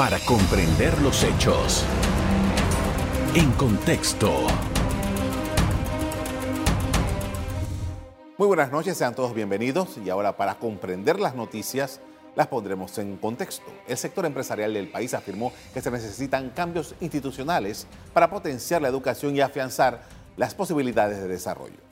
para comprender los hechos. En contexto. Muy buenas noches, sean todos bienvenidos y ahora para comprender las noticias las pondremos en contexto. El sector empresarial del país afirmó que se necesitan cambios institucionales para potenciar la educación y afianzar las posibilidades de desarrollo.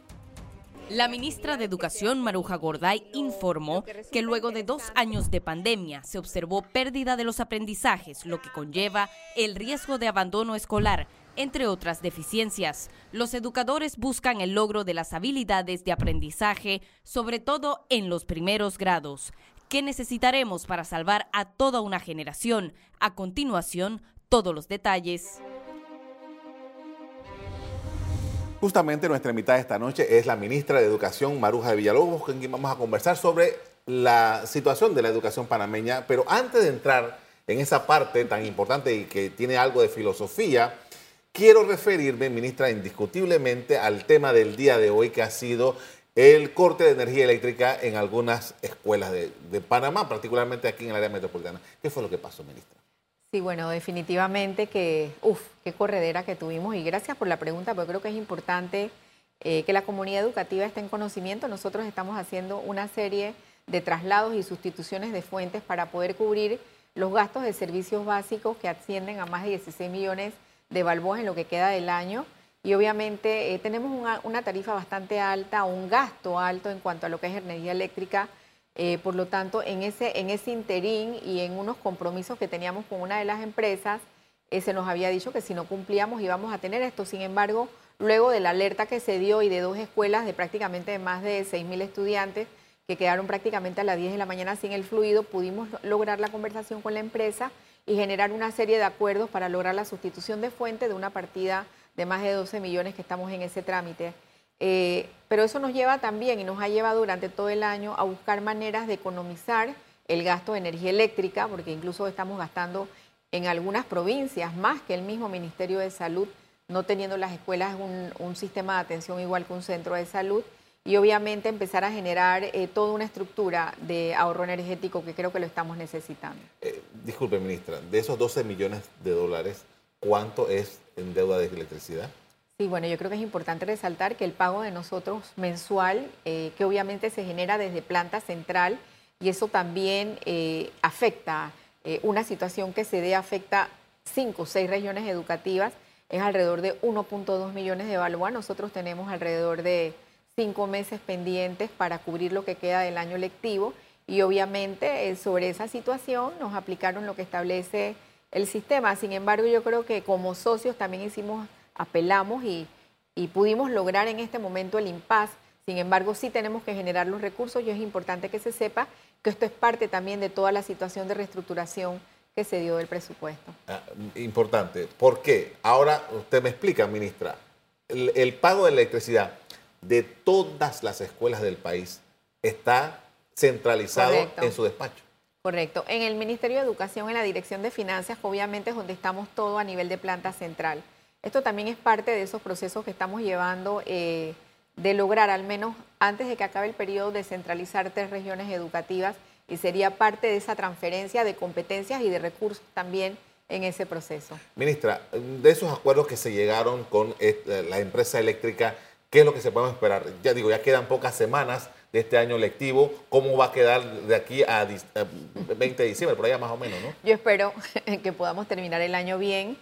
La ministra de Educación, Maruja Gorday, informó que luego de dos años de pandemia se observó pérdida de los aprendizajes, lo que conlleva el riesgo de abandono escolar, entre otras deficiencias. Los educadores buscan el logro de las habilidades de aprendizaje, sobre todo en los primeros grados. ¿Qué necesitaremos para salvar a toda una generación? A continuación, todos los detalles. Justamente nuestra invitada esta noche es la ministra de Educación, Maruja de Villalobos, con quien vamos a conversar sobre la situación de la educación panameña. Pero antes de entrar en esa parte tan importante y que tiene algo de filosofía, quiero referirme, ministra, indiscutiblemente al tema del día de hoy, que ha sido el corte de energía eléctrica en algunas escuelas de, de Panamá, particularmente aquí en el área metropolitana. ¿Qué fue lo que pasó, ministra? Sí, bueno, definitivamente que, uff, qué corredera que tuvimos y gracias por la pregunta, porque creo que es importante eh, que la comunidad educativa esté en conocimiento. Nosotros estamos haciendo una serie de traslados y sustituciones de fuentes para poder cubrir los gastos de servicios básicos que ascienden a más de 16 millones de balboas en lo que queda del año. Y obviamente eh, tenemos una, una tarifa bastante alta, un gasto alto en cuanto a lo que es energía eléctrica eh, por lo tanto, en ese, en ese interín y en unos compromisos que teníamos con una de las empresas, eh, se nos había dicho que si no cumplíamos íbamos a tener esto. Sin embargo, luego de la alerta que se dio y de dos escuelas de prácticamente más de 6.000 estudiantes que quedaron prácticamente a las 10 de la mañana sin el fluido, pudimos lograr la conversación con la empresa y generar una serie de acuerdos para lograr la sustitución de fuente de una partida de más de 12 millones que estamos en ese trámite. Eh, pero eso nos lleva también y nos ha llevado durante todo el año a buscar maneras de economizar el gasto de energía eléctrica, porque incluso estamos gastando en algunas provincias más que el mismo Ministerio de Salud, no teniendo las escuelas un, sistema de atención igual que un centro de salud, y obviamente empezar a generar eh, toda una estructura de ahorro energético que creo que lo estamos necesitando. Eh, disculpe, ministra, de esos 12 millones de dólares, ¿cuánto es en deuda de electricidad? Sí, bueno, yo creo que es importante resaltar que el pago de nosotros mensual, eh, que obviamente se genera desde planta central, y eso también eh, afecta, eh, una situación que se dé afecta cinco o seis regiones educativas, es alrededor de 1.2 millones de balboa. Nosotros tenemos alrededor de cinco meses pendientes para cubrir lo que queda del año lectivo y obviamente sobre esa situación nos aplicaron lo que establece el sistema. Sin embargo, yo creo que como socios también hicimos apelamos y, pudimos lograr en este momento el impas. Sin embargo, sí tenemos que generar los recursos y es importante que se sepa que esto es parte también de toda la situación de reestructuración que se dio del presupuesto. Ah, importante. ¿Por qué? Ahora usted me explica, ministra. El, pago de electricidad de todas las escuelas del país está centralizado en su despacho. Correcto. En el Ministerio de Educación, en la Dirección de Finanzas, obviamente es donde estamos todo a nivel de planta central. Esto también es parte de esos procesos que estamos llevando eh, de lograr, al menos antes de que acabe el periodo, descentralizar tres regiones educativas y sería parte de esa transferencia de competencias y de recursos también en ese proceso. Ministra, de esos acuerdos que se llegaron con eh, la empresa eléctrica, ¿qué es lo que se puede esperar? Ya digo, ya quedan pocas semanas de este año lectivo. ¿Cómo va a quedar de aquí a 20 de diciembre, por allá más o menos, no? Yo espero que podamos terminar el año bien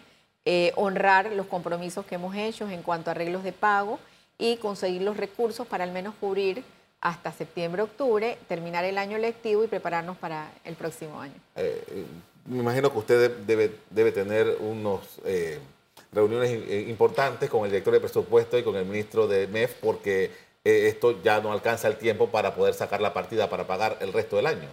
eh, honrar los compromisos que hemos hecho en cuanto a arreglos de pago y conseguir los recursos para al menos cubrir hasta septiembre, octubre, terminar el año lectivo y prepararnos para el próximo año. Eh, eh, me imagino que usted debe, debe tener unos reuniones importantes con el director de presupuesto y con el ministro de MEF porque esto ya no alcanza el tiempo para poder sacar la partida para pagar el resto del año.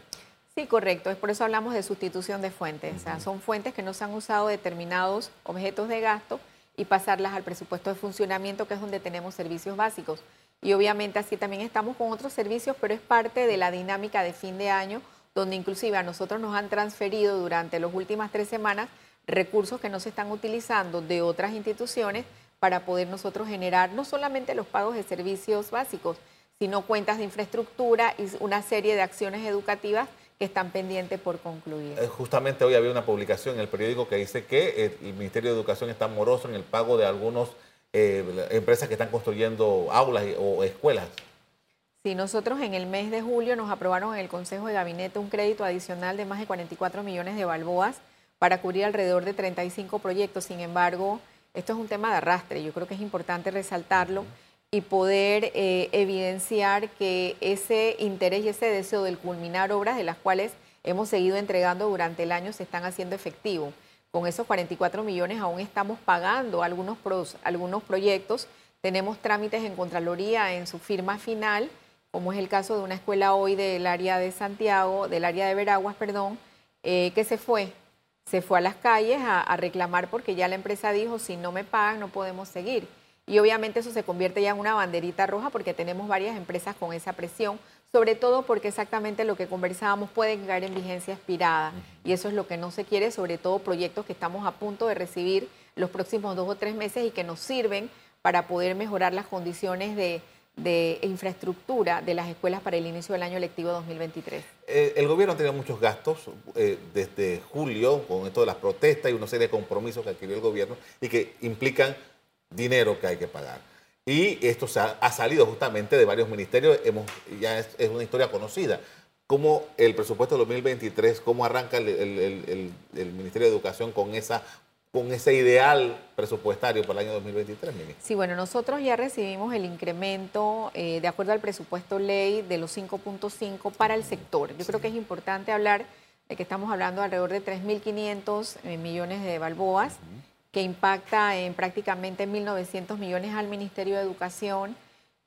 Sí, correcto. Es por eso hablamos de sustitución de fuentes. O sea, son fuentes que no se han usado determinados objetos de gasto y pasarlas al presupuesto de funcionamiento, que es donde tenemos servicios básicos. Y obviamente así también estamos con otros servicios, pero es parte de la dinámica de fin de año, donde inclusive a nosotros nos han transferido durante las últimas tres semanas recursos que no se están utilizando de otras instituciones para poder nosotros generar no solamente los pagos de servicios básicos, sino cuentas de infraestructura y una serie de acciones educativas que están pendientes por concluir. Eh, justamente hoy había una publicación en el periódico que dice que el Ministerio de Educación está moroso en el pago de algunas eh, empresas que están construyendo aulas o escuelas. Sí, nosotros en el mes de julio nos aprobaron en el Consejo de Gabinete un crédito adicional de más de 44 millones de balboas para cubrir alrededor de 35 proyectos. Sin embargo, esto es un tema de arrastre. Yo creo que es importante resaltarlo y poder eh, evidenciar que ese interés y ese deseo del culminar obras de las cuales hemos seguido entregando durante el año se están haciendo efectivos. Con esos 44 millones aún estamos pagando algunos, algunos proyectos. Tenemos trámites en Contraloría en su firma final, como es el caso de una escuela hoy del área de Santiago, del área de Veraguas, perdón, eh, que se fue se fue a las calles a, reclamar porque ya la empresa dijo, si no me pagan no podemos seguir. Y obviamente eso se convierte ya en una banderita roja porque tenemos varias empresas con esa presión, sobre todo porque exactamente lo que conversábamos puede caer en vigencia expirada. Y eso es lo que no se quiere, sobre todo proyectos que estamos a punto de recibir los próximos dos o tres meses y que nos sirven para poder mejorar las condiciones de, de infraestructura de las escuelas para el inicio del año lectivo 2023? Eh, el gobierno ha tenido muchos gastos eh, desde julio con esto de las protestas y una serie de compromisos que adquirió el gobierno y que implican dinero que hay que pagar. Y esto se ha, salido justamente de varios ministerios, hemos, ya es, una historia conocida. ¿Cómo el presupuesto de 2023, cómo arranca el, el Ministerio de Educación con esa con ese ideal presupuestario para el año 2023, ministro? Sí, bueno, nosotros ya recibimos el incremento eh, de acuerdo al presupuesto ley de los 5.5 para el sector. Yo creo que es importante hablar de que estamos hablando de alrededor de 3.500 eh, millones de balboas, que impacta en prácticamente 1.900 millones al Ministerio de Educación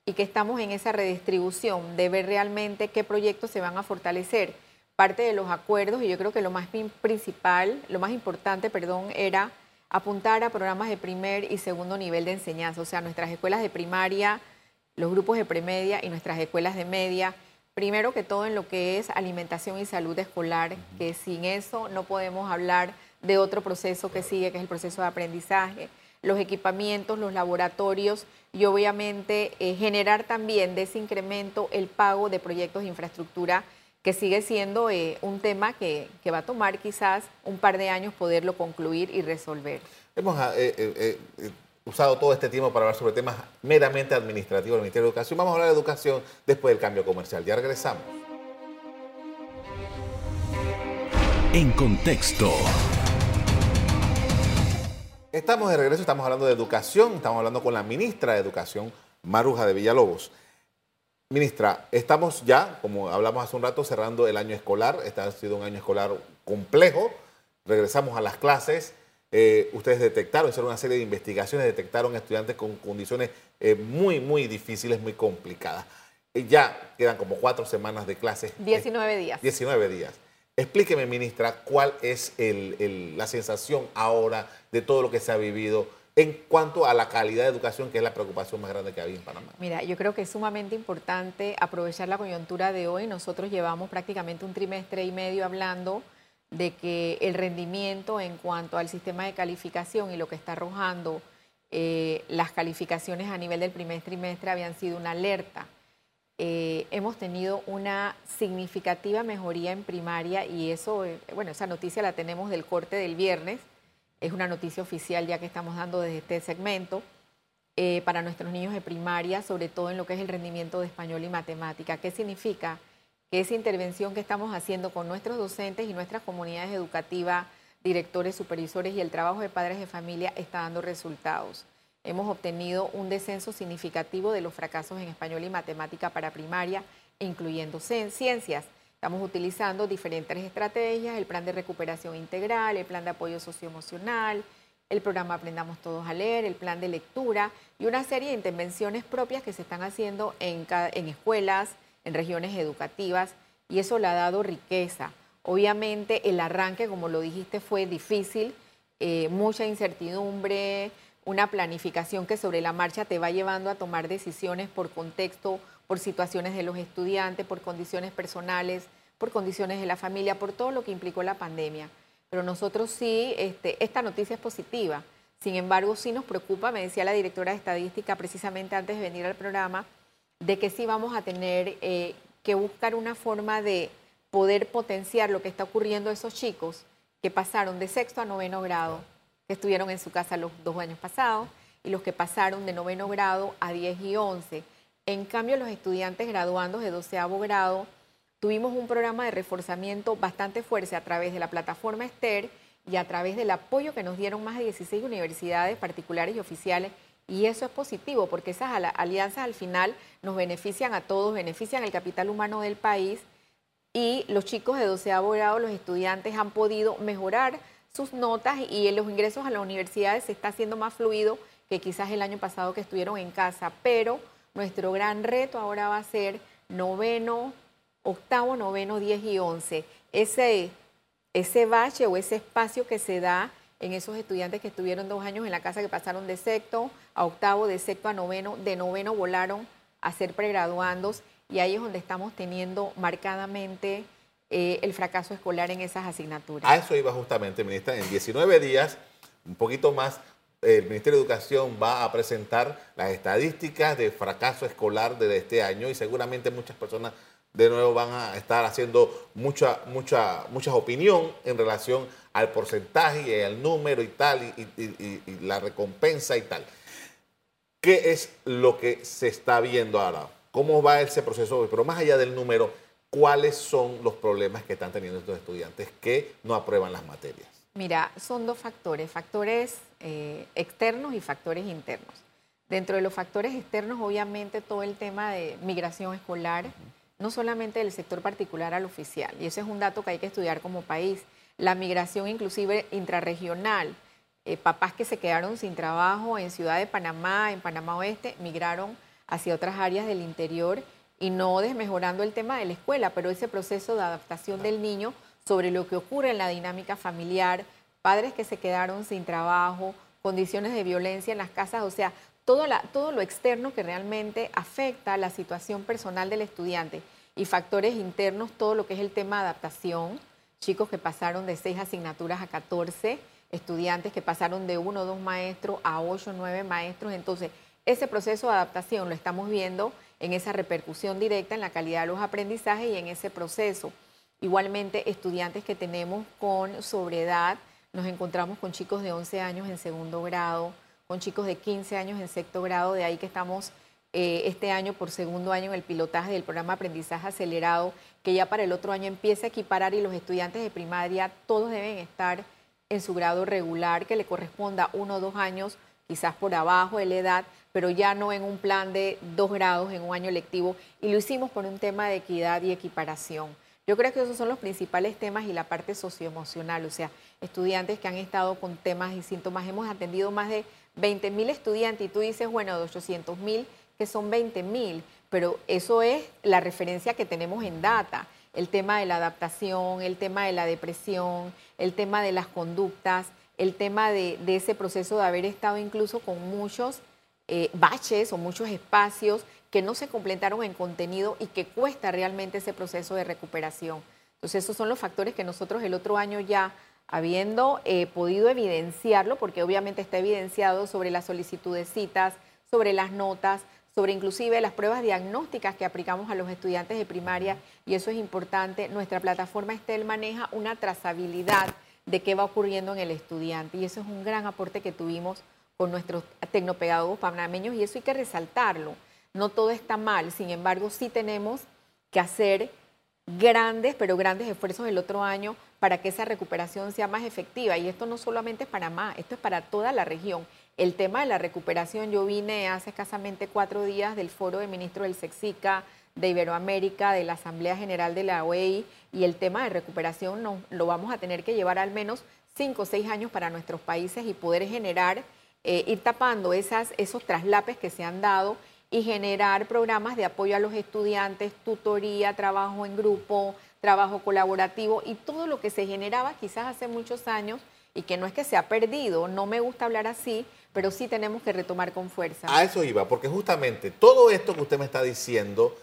y que estamos en esa redistribución de ver realmente qué proyectos se van a fortalecer. Parte de los acuerdos y yo creo que lo más principal, lo más importante, perdón, era apuntar a programas de primer y segundo nivel de enseñanza, o sea, nuestras escuelas de primaria, los grupos de premedia y nuestras escuelas de media, primero que todo en lo que es alimentación y salud escolar, que sin eso no podemos hablar de otro proceso que sigue, que es el proceso de aprendizaje, los equipamientos, los laboratorios y obviamente eh, generar también de ese incremento el pago de proyectos de infraestructura que sigue siendo eh, un tema que, va a tomar quizás un par de años poderlo concluir y resolver. Hemos eh, eh, usado todo este tiempo para hablar sobre temas meramente administrativos del Ministerio de Educación. Vamos a hablar de educación después del cambio comercial. Ya regresamos. En contexto. Estamos de regreso, estamos hablando de educación, estamos hablando con la ministra de Educación, Maruja de Villalobos. Ministra, estamos ya, como hablamos hace un rato, cerrando el año escolar. Este ha sido un año escolar complejo. Regresamos a las clases. Eh, ustedes detectaron, hicieron una serie de investigaciones, detectaron estudiantes con condiciones eh, muy, muy difíciles, muy complicadas. Eh, ya quedan como cuatro semanas de clases. 19 días. 19 días. Explíqueme, ministra, cuál es la sensación ahora de todo lo que se ha vivido en cuanto a la calidad de educación, que es la preocupación más grande que hay en Panamá? Mira, yo creo que es sumamente importante aprovechar la coyuntura de hoy. Nosotros llevamos prácticamente un trimestre y medio hablando de que el rendimiento en cuanto al sistema de calificación y lo que está arrojando eh, las calificaciones a nivel del primer trimestre habían sido una alerta. Eh, hemos tenido una significativa mejoría en primaria y eso, eh, bueno, esa noticia la tenemos del corte del viernes es una noticia oficial ya que estamos dando desde este segmento, eh, para nuestros niños de primaria, sobre todo en lo que es el rendimiento de español y matemática. ¿Qué significa? Que esa intervención que estamos haciendo con nuestros docentes y nuestras comunidades educativas, directores, supervisores y el trabajo de padres de familia está dando resultados. Hemos obtenido un descenso significativo de los fracasos en español y matemática para primaria, incluyendo ciencias. Estamos utilizando diferentes estrategias, el plan de recuperación integral, el plan de apoyo socioemocional, el programa Aprendamos Todos a Leer, el plan de lectura y una serie de intervenciones propias que se están haciendo en, escuelas, en regiones educativas, y eso le ha dado riqueza. Obviamente el arranque, como lo dijiste, fue difícil, eh, mucha incertidumbre, una planificación que sobre la marcha te va llevando a tomar decisiones por contexto, por situaciones de los estudiantes, por condiciones personales, por condiciones de la familia, por todo lo que implicó la pandemia. Pero nosotros sí, este, esta noticia es positiva. Sin embargo, sí nos preocupa, me decía la directora de estadística precisamente antes de venir al programa, de que sí vamos a tener eh, que buscar una forma de poder potenciar lo que está ocurriendo a esos chicos que pasaron de sexto a noveno grado, que estuvieron en su casa los dos años pasados, y los que pasaron de noveno grado a 10 y 11. En cambio, los estudiantes graduandos de doceavo grado, tuvimos un programa de reforzamiento bastante fuerte a través de la plataforma Esther y a través del apoyo que nos dieron más de 16 universidades particulares y oficiales. Y eso es positivo porque esas alianzas al final nos benefician a todos, benefician el capital humano del país y los chicos de doceavo grado, los estudiantes han podido mejorar sus notas y los ingresos a las universidades se está haciendo más fluido que quizás el año pasado que estuvieron en casa, pero nuestro gran reto ahora va a ser noveno, octavo, noveno, diez y once. Ese, ese bache o ese espacio que se da en esos estudiantes que estuvieron dos años en la casa, que pasaron de sexto a octavo, de sexto a noveno, de noveno volaron a ser pregraduandos y ahí es donde estamos teniendo marcadamente eh, el fracaso escolar en esas asignaturas. A eso iba justamente, ministra, en 19 días, un poquito más, el Ministerio de Educación va a presentar las estadísticas de fracaso escolar de este año y seguramente muchas personas de nuevo van a estar haciendo mucha, mucha, mucha opinión en relación al porcentaje y al número y tal, y, la recompensa y tal. ¿Qué es lo que se está viendo ahora? ¿Cómo va ese proceso? Pero más allá del número, ¿cuáles son los problemas que están teniendo estos estudiantes que no aprueban las materias? Mira, son dos factores, factores eh, externos y factores internos. Dentro de los factores externos, obviamente, todo el tema de migración escolar, no solamente del sector particular al oficial, y ese es un dato que hay que estudiar como país, la migración inclusive intrarregional, eh, papás que se quedaron sin trabajo en Ciudad de Panamá, en Panamá Oeste, migraron hacia otras áreas del interior y no desmejorando el tema de la escuela, pero ese proceso de adaptación del niño sobre lo que ocurre en la dinámica familiar, padres que se quedaron sin trabajo, condiciones de violencia en las casas, o sea, todo, todo lo externo que realmente afecta la situación personal del estudiante y factores internos, todo lo que es el tema de adaptación, chicos que pasaron de seis asignaturas a 14, estudiantes que pasaron de uno o dos maestros a ocho o nueve maestros, entonces ese proceso de adaptación lo estamos viendo en esa repercusión directa en la calidad de los aprendizajes y en ese proceso. Igualmente, estudiantes que tenemos con sobredad, nos encontramos con chicos de 11 años en segundo grado, con chicos de 15 años en sexto grado, de ahí que estamos eh, este año por segundo año en el pilotaje del programa Aprendizaje Acelerado, que ya para el otro año empieza a equiparar y los estudiantes de primaria todos deben estar en su grado regular, que le corresponda uno o dos años, quizás por abajo de la edad, pero ya no en un plan de dos grados en un año lectivo, y lo hicimos por un tema de equidad y equiparación. Yo creo que esos son los principales temas y la parte socioemocional, o sea, estudiantes que han estado con temas y síntomas. Hemos atendido más de 20 mil estudiantes y tú dices, bueno, de 800 mil, que son 20 mil, pero eso es la referencia que tenemos en data. El tema de la adaptación, el tema de la depresión, el tema de las conductas, el tema de, ese proceso de haber estado incluso con muchos eh, baches o muchos espacios que no se completaron en contenido y que cuesta realmente ese proceso de recuperación. Entonces, esos son los factores que nosotros el otro año ya, habiendo eh, podido evidenciarlo, porque obviamente está evidenciado sobre la solicitud de citas, sobre las notas, sobre inclusive las pruebas diagnósticas que aplicamos a los estudiantes de primaria, y eso es importante. Nuestra plataforma Estel maneja una trazabilidad de qué va ocurriendo en el estudiante, y eso es un gran aporte que tuvimos con nuestros tecnopedagogos panameños, y eso hay que resaltarlo no todo está mal, sin embargo sí tenemos que hacer grandes, pero grandes esfuerzos el otro año para que esa recuperación sea más efectiva. Y esto no solamente es para más, esto es para toda la región. El tema de la recuperación, yo vine hace escasamente cuatro días del foro de ministros del SEXICA, de Iberoamérica, de la Asamblea General de la OEI, y el tema de recuperación no, lo vamos a tener que llevar al menos cinco o seis años para nuestros países y poder generar, eh, ir tapando esas, esos traslapes que se han dado y generar programas de apoyo a los estudiantes, tutoría, trabajo en grupo, trabajo colaborativo y todo lo que se generaba quizás hace muchos años y que no es que se ha perdido, no me gusta hablar así, pero sí tenemos que retomar con fuerza. A eso iba, porque justamente todo esto que usted me está diciendo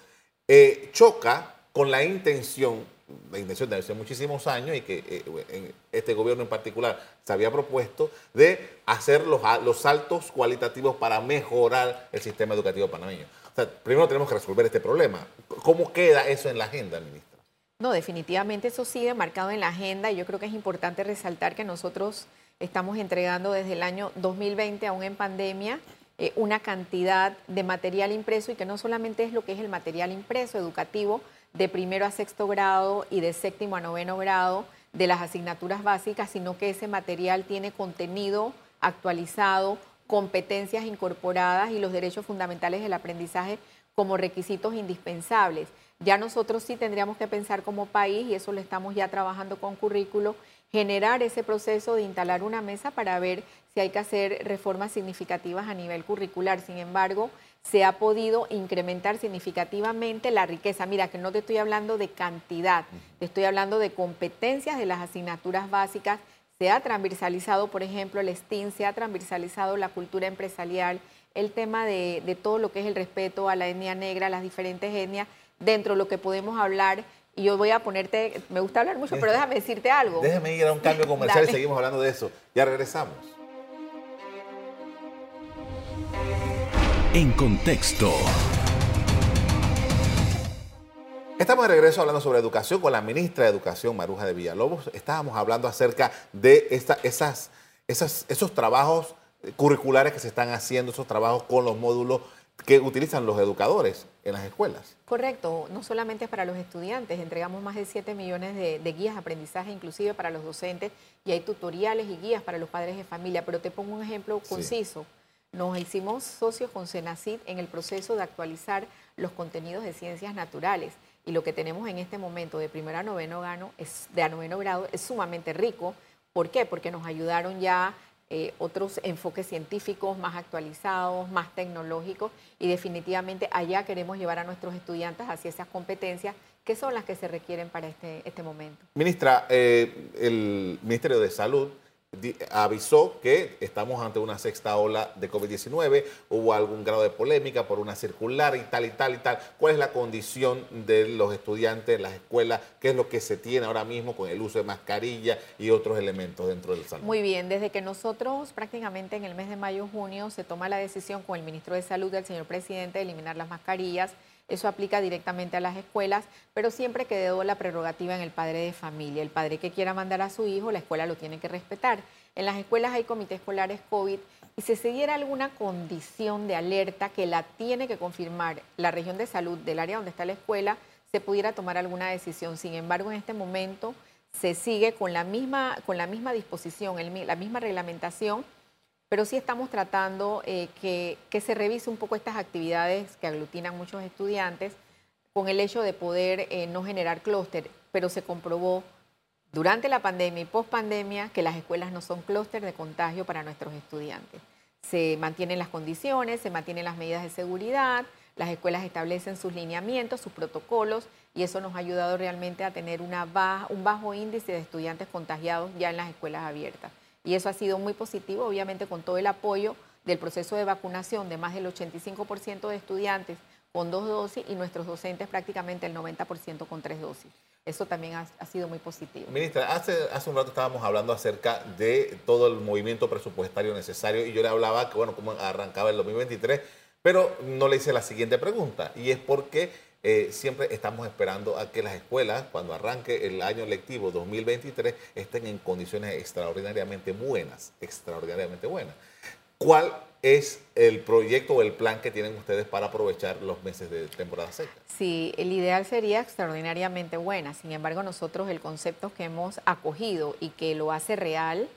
eh, choca con la intención la intención de hace muchísimos años y que eh, este gobierno en particular se había propuesto de hacer los, los saltos cualitativos para mejorar el sistema educativo panameño. O sea, primero tenemos que resolver este problema. ¿Cómo queda eso en la agenda, ministra? No, definitivamente eso sigue marcado en la agenda y yo creo que es importante resaltar que nosotros estamos entregando desde el año 2020, aún en pandemia, eh, una cantidad de material impreso y que no solamente es lo que es el material impreso educativo de primero a sexto grado y de séptimo a noveno grado de las asignaturas básicas, sino que ese material tiene contenido actualizado, competencias incorporadas y los derechos fundamentales del aprendizaje como requisitos indispensables. Ya nosotros sí tendríamos que pensar como país, y eso lo estamos ya trabajando con currículo, generar ese proceso de instalar una mesa para ver si hay que hacer reformas significativas a nivel curricular. Sin embargo, se ha podido incrementar significativamente la riqueza. Mira, que no te estoy hablando de cantidad, te estoy hablando de competencias de las asignaturas básicas. Se ha transversalizado, por ejemplo, el STEAM, se ha transversalizado la cultura empresarial, el tema de, de todo lo que es el respeto a la etnia negra, a las diferentes etnias, dentro de lo que podemos hablar y yo voy a ponerte, me gusta hablar mucho, pero déjame decirte algo. Déjame ir a un cambio comercial y seguimos hablando de eso. Ya regresamos. En contexto. Estamos de regreso hablando sobre educación con la ministra de Educación, Maruja de Villalobos. Estábamos hablando acerca de esta, esas, esas, esos trabajos curriculares que se están haciendo, esos trabajos con los módulos que utilizan los educadores en las escuelas. Correcto, no solamente para los estudiantes, entregamos más de 7 millones de, guías de aprendizaje, inclusive para los docentes, y hay tutoriales y guías para los padres de familia, pero te pongo un ejemplo conciso. Nos hicimos socios con Senacid en el proceso de actualizar los contenidos de ciencias naturales. Y lo que tenemos en este momento de primero a noveno, grado es, de a noveno grado es sumamente rico. ¿Por qué? Porque nos ayudaron ya eh, otros enfoques científicos más actualizados, más tecnológicos y definitivamente allá queremos llevar a nuestros estudiantes hacia esas competencias que son las que se requieren para este, este momento. Ministra, eh, el Ministerio de Salud avisó que estamos ante una sexta ola de COVID-19, hubo algún grado de polémica por una circular y tal y tal y tal. ¿Cuál es la condición de los estudiantes en las escuelas? ¿Qué es lo que se tiene ahora mismo con el uso de mascarilla y otros elementos dentro del salón? Muy bien, desde que nosotros prácticamente en el mes de mayo-junio se toma la decisión con el ministro de Salud del señor presidente de eliminar las mascarillas, eso aplica directamente a las escuelas, pero siempre quedó la prerrogativa en el padre de familia. El padre que quiera mandar a su hijo, la escuela lo tiene que respetar. En las escuelas hay comités escolares COVID y si se diera alguna condición de alerta que la tiene que confirmar la región de salud del área donde está la escuela, se pudiera tomar alguna decisión. Sin embargo, en este momento se sigue con la misma, con la misma disposición, la misma reglamentación pero sí estamos tratando eh, que, se revise un poco estas actividades que aglutinan muchos estudiantes con el hecho de poder eh, no generar clúster, pero se comprobó durante la pandemia y post pandemia que las escuelas no son clúster de contagio para nuestros estudiantes. Se mantienen las condiciones, se mantienen las medidas de seguridad, las escuelas establecen sus lineamientos, sus protocolos y eso nos ha ayudado realmente a tener un bajo índice de estudiantes contagiados ya en las escuelas abiertas y eso ha sido muy positivo, obviamente con todo el apoyo del proceso de vacunación de más del 85% de estudiantes con dos dosis y nuestros docentes prácticamente el 90% con tres dosis. Eso también ha, sido muy positivo. Ministra, hace, hace un rato estábamos hablando acerca de todo el movimiento presupuestario necesario y yo le hablaba que, bueno, cómo arrancaba el 2023, pero no le hice la siguiente pregunta y es porque eh, siempre estamos esperando a que las escuelas, cuando arranque el año lectivo 2023, estén en condiciones extraordinariamente buenas, extraordinariamente buenas. ¿Cuál es el proyecto o el plan que tienen ustedes para aprovechar los meses de temporada seca? Sí, el ideal sería extraordinariamente buena. Sin embargo, nosotros el concepto que hemos acogido y que lo hace real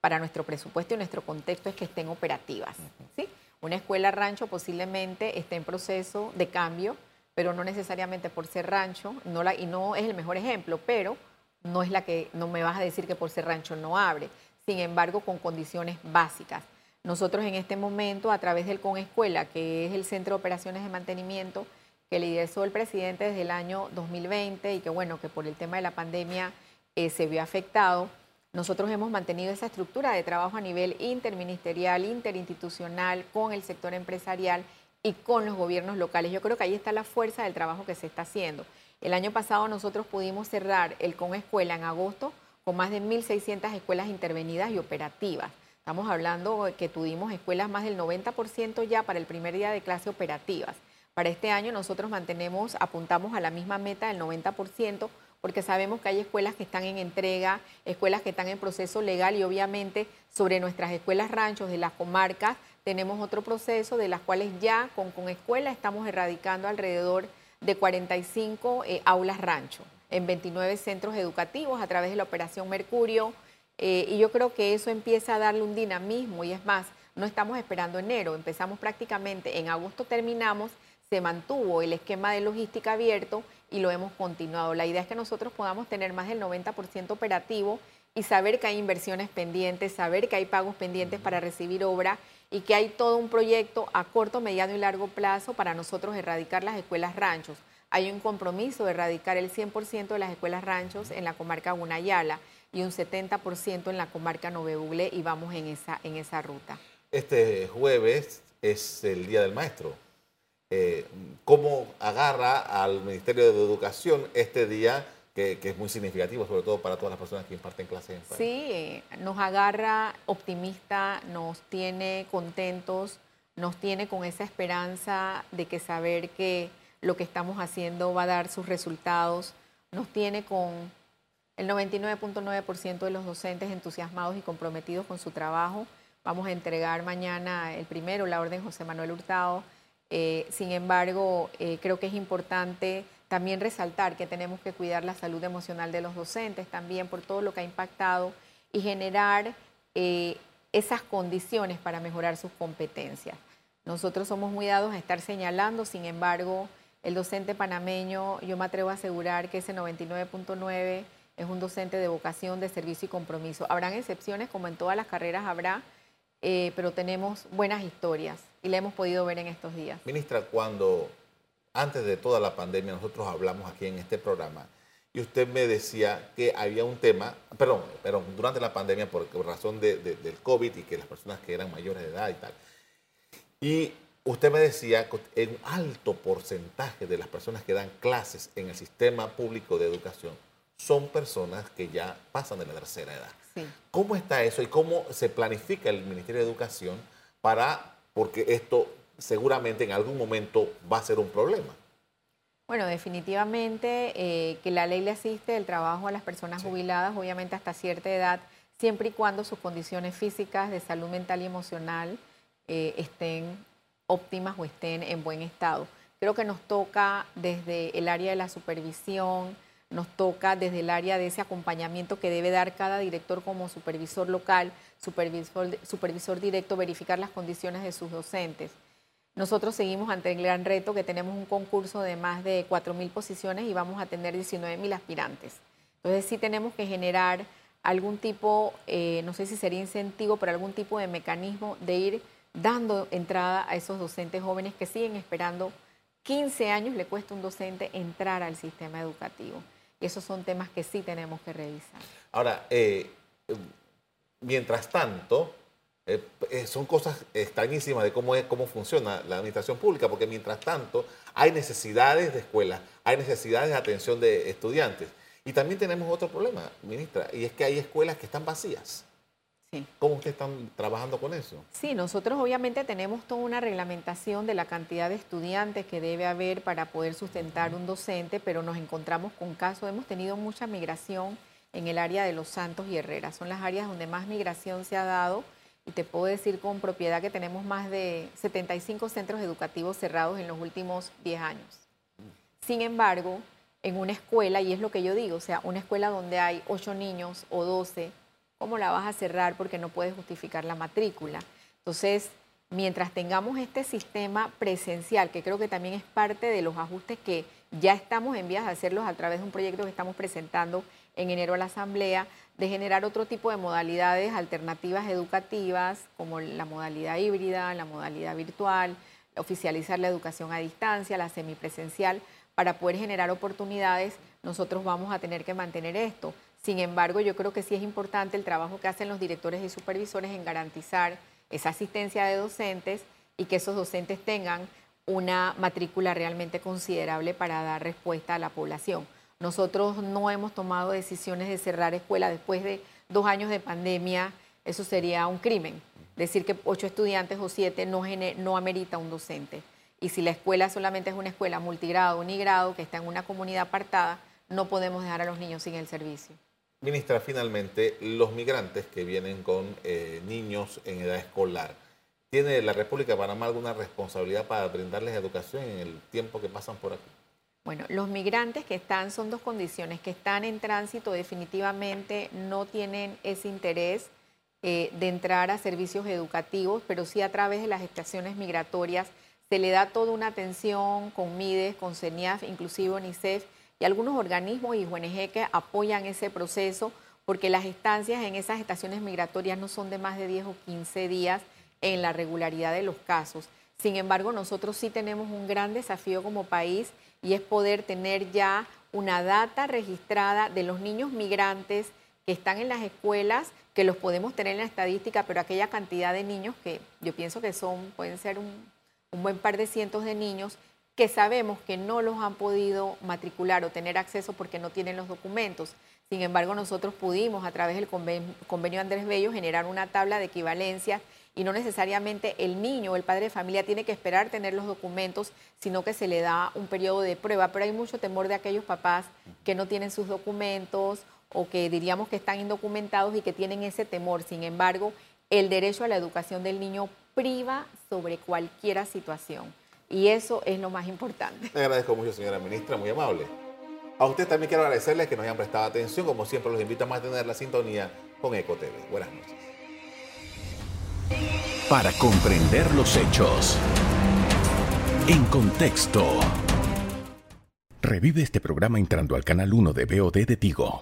para nuestro presupuesto y nuestro contexto es que estén operativas. ¿sí? Una escuela rancho posiblemente esté en proceso de cambio pero no necesariamente por ser rancho, no la, y no es el mejor ejemplo, pero no es la que, no me vas a decir que por ser rancho no abre, sin embargo con condiciones básicas. Nosotros en este momento, a través del CONESCUELA, que es el Centro de Operaciones de Mantenimiento, que liderazó el presidente desde el año 2020 y que bueno, que por el tema de la pandemia eh, se vio afectado, nosotros hemos mantenido esa estructura de trabajo a nivel interministerial, interinstitucional, con el sector empresarial y con los gobiernos locales. Yo creo que ahí está la fuerza del trabajo que se está haciendo. El año pasado nosotros pudimos cerrar el Con Escuela en agosto con más de 1.600 escuelas intervenidas y operativas. Estamos hablando que tuvimos escuelas más del 90% ya para el primer día de clase operativas. Para este año nosotros mantenemos, apuntamos a la misma meta del 90% porque sabemos que hay escuelas que están en entrega, escuelas que están en proceso legal y obviamente sobre nuestras escuelas ranchos de las comarcas tenemos otro proceso de las cuales ya con, con escuela estamos erradicando alrededor de 45 eh, aulas rancho en 29 centros educativos a través de la Operación Mercurio. Eh, y yo creo que eso empieza a darle un dinamismo y es más, no estamos esperando enero, empezamos prácticamente, en agosto terminamos, se mantuvo el esquema de logística abierto y lo hemos continuado. La idea es que nosotros podamos tener más del 90% operativo y saber que hay inversiones pendientes, saber que hay pagos pendientes para recibir obra y que hay todo un proyecto a corto, mediano y largo plazo para nosotros erradicar las escuelas ranchos. Hay un compromiso de erradicar el 100% de las escuelas ranchos en la comarca Gunayala y un 70% en la comarca Novebugle y vamos en esa, en esa ruta. Este jueves es el Día del Maestro. Eh, cómo agarra al Ministerio de Educación este día que, es muy significativo, sobre todo para todas las personas que imparten clases Sí, nos agarra optimista, nos tiene contentos, nos tiene con esa esperanza de que saber que lo que estamos haciendo va a dar sus resultados, nos tiene con el 99.9% de los docentes entusiasmados y comprometidos con su trabajo. Vamos a entregar mañana el primero, la orden José Manuel Hurtado, eh, sin embargo, eh, creo que es importante también resaltar que tenemos que cuidar la salud emocional de los docentes también por todo lo que ha impactado y generar eh, esas condiciones para mejorar sus competencias. Nosotros somos muy dados a estar señalando, sin embargo, el docente panameño, yo me atrevo a asegurar que ese 99.9 es un docente de vocación, de servicio y compromiso. Habrán excepciones, como en todas las carreras habrá, pero tenemos buenas historias y la hemos podido ver en estos días. Ministra, cuando antes de toda la pandemia nosotros hablamos aquí en este programa y usted me decía que había un tema, perdón, perdón durante la pandemia por, razón del COVID y que las personas que eran mayores de edad y tal. Y usted me decía que un alto porcentaje de las personas que dan clases en el sistema público de educación son personas que ya pasan de la tercera edad. Sí. ¿Cómo está eso y cómo se planifica el Ministerio de Educación para porque esto seguramente en algún momento va a ser un problema. Bueno, definitivamente eh, que la ley le asiste el trabajo a las personas jubiladas, obviamente hasta cierta edad, siempre y cuando sus condiciones físicas de salud mental y emocional eh, estén óptimas o estén en buen estado. Creo que nos toca desde el área de la supervisión, nos toca desde el área de ese acompañamiento que debe dar cada director como supervisor local, supervisor, directo, verificar las condiciones de sus docentes. Nosotros seguimos ante el gran reto que tenemos un concurso de más de 4.000 posiciones y vamos a tener 19.000 aspirantes. Entonces sí tenemos que generar algún tipo, eh, no sé si sería incentivo, pero algún tipo de mecanismo de ir dando entrada a esos docentes jóvenes que siguen esperando 15 años le cuesta un docente entrar al sistema educativo. Esos son temas que sí tenemos que revisar. Ahora, eh, mientras tanto, eh, eh, son cosas extrañísimas de cómo, es, cómo funciona la administración pública, porque mientras tanto hay necesidades de escuelas, hay necesidades de atención de estudiantes. Y también tenemos otro problema, ministra, y es que hay escuelas que están vacías. ¿Cómo ustedes están trabajando con eso? Sí, nosotros obviamente tenemos toda una reglamentación de la cantidad de estudiantes que debe haber para poder sustentar un docente, pero nos encontramos con casos, hemos tenido mucha migración en el área de Los Santos y Herrera. Son las áreas donde más migración se ha dado y te puedo decir con propiedad que tenemos más de 75 centros educativos cerrados en los últimos 10 años. Sin embargo, en una escuela, y es lo que yo digo, o sea, una escuela donde hay 8 niños o 12, ¿cómo la vas a cerrar porque no puedes justificar la matrícula? Entonces, mientras tengamos este sistema presencial, que creo que también es parte de los ajustes que ya estamos en vías de hacerlos a través de un proyecto que estamos presentando en enero a la Asamblea, de generar otro tipo de modalidades alternativas educativas, como la modalidad híbrida, la modalidad virtual, oficializar la educación a distancia, la semipresencial, para poder generar oportunidades, nosotros vamos a tener que mantener esto. Sin embargo, yo creo que sí es importante el trabajo que hacen los directores y supervisores en garantizar esa asistencia de docentes y que esos docentes tengan una matrícula realmente considerable para dar respuesta a la población. Nosotros no hemos tomado decisiones de cerrar escuelas después de dos años de pandemia, eso sería un crimen. Decir que ocho estudiantes o siete no, no amerita un docente. Y si la escuela solamente es una escuela multigrado, unigrado, que está en una comunidad apartada, no podemos dejar a los niños sin el servicio. Ministra, finalmente, los migrantes que vienen con eh, niños en edad escolar, ¿tiene la República de Panamá alguna responsabilidad para brindarles educación en el tiempo que pasan por aquí? Bueno, los migrantes que están son dos condiciones, que están en tránsito definitivamente no tienen ese interés eh, de entrar a servicios educativos, pero sí a través de las estaciones migratorias se le da toda una atención con MIDES, con CENIAF, inclusive UNICEF y algunos organismos y ONG que apoyan ese proceso porque las estancias en esas estaciones migratorias no son de más de 10 o 15 días en la regularidad de los casos. Sin embargo, nosotros sí tenemos un gran desafío como país y es poder tener ya una data registrada de los niños migrantes que están en las escuelas, que los podemos tener en la estadística, pero aquella cantidad de niños que yo pienso que son, pueden ser un, un buen par de cientos de niños, que sabemos que no los han podido matricular o tener acceso porque no tienen los documentos. Sin embargo, nosotros pudimos a través del convenio Andrés Bello generar una tabla de equivalencia y no necesariamente el niño o el padre de familia tiene que esperar tener los documentos, sino que se le da un periodo de prueba. Pero hay mucho temor de aquellos papás que no tienen sus documentos o que diríamos que están indocumentados y que tienen ese temor. Sin embargo, el derecho a la educación del niño priva sobre cualquier situación. Y eso es lo más importante. Le agradezco mucho, señora ministra, muy amable. A usted también quiero agradecerles que nos hayan prestado atención. Como siempre, los invitamos a tener la sintonía con EcoTV. Buenas noches. Para comprender los hechos. En contexto. Revive este programa entrando al canal 1 de BOD de Tigo.